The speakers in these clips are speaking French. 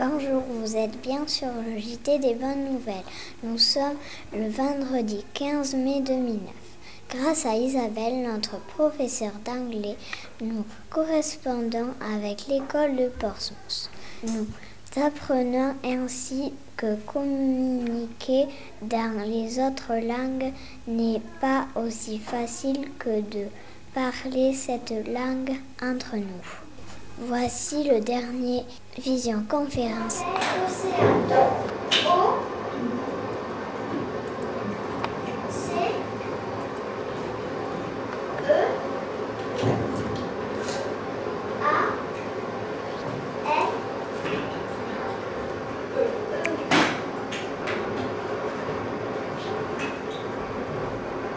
Bonjour, vous êtes bien sur le JT des bonnes nouvelles. Nous sommes le vendredi 15 mai 2009. Grâce à Isabelle, notre professeur d'anglais, nous correspondons avec l'école de Portsmouth. Nous apprenons ainsi que communiquer dans les autres langues n'est pas aussi facile que de parler cette langue entre nous. Voici le dernier Vision Conférence.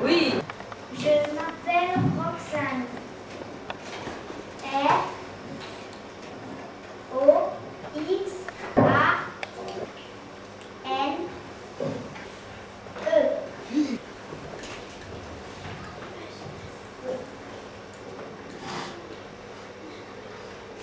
Oui. Je m'appelle Roxane. R O X A N E. Ah, presque. Merci. My name is Charlie and it is spelled like this. C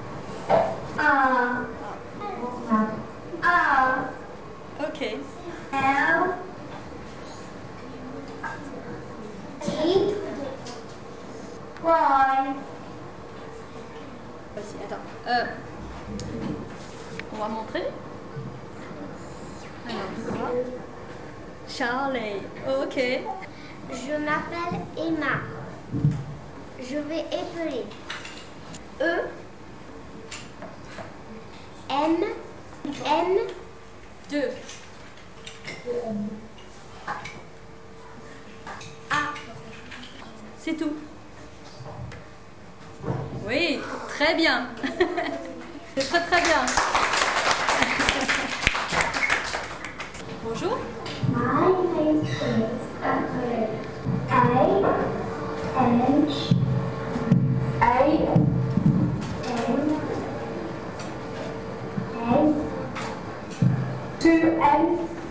R R Ok. L Y Vas-y, attends. Euh, on va montrer. Alors, Charlie. Ok. Je m'appelle Emma. Je vais épeler. E M M Deux. A. C'est tout. Oui, très bien. C'est très très bien.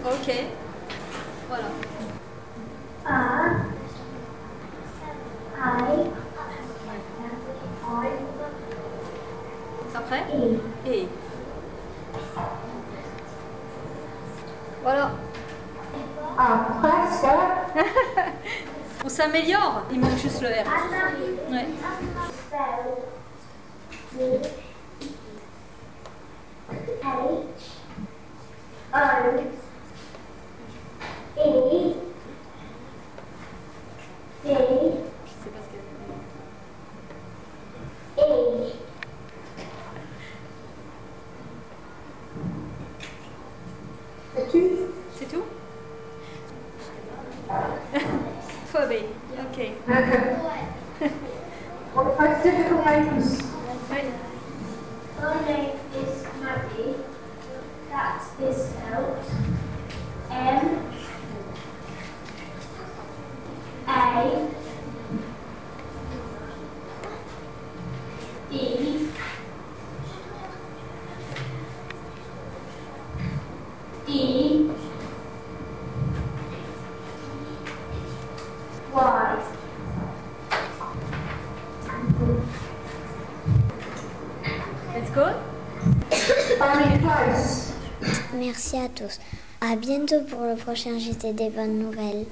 Ok. Voilà. Après. Et. Voilà. Ah, presque. On s'améliore. Il manque juste le R. Ouais. C'est C E C'est tout C'est tout ok. What difficult name is Maggie. That's this. Merci à tous. À bientôt pour le prochain JT des bonnes nouvelles.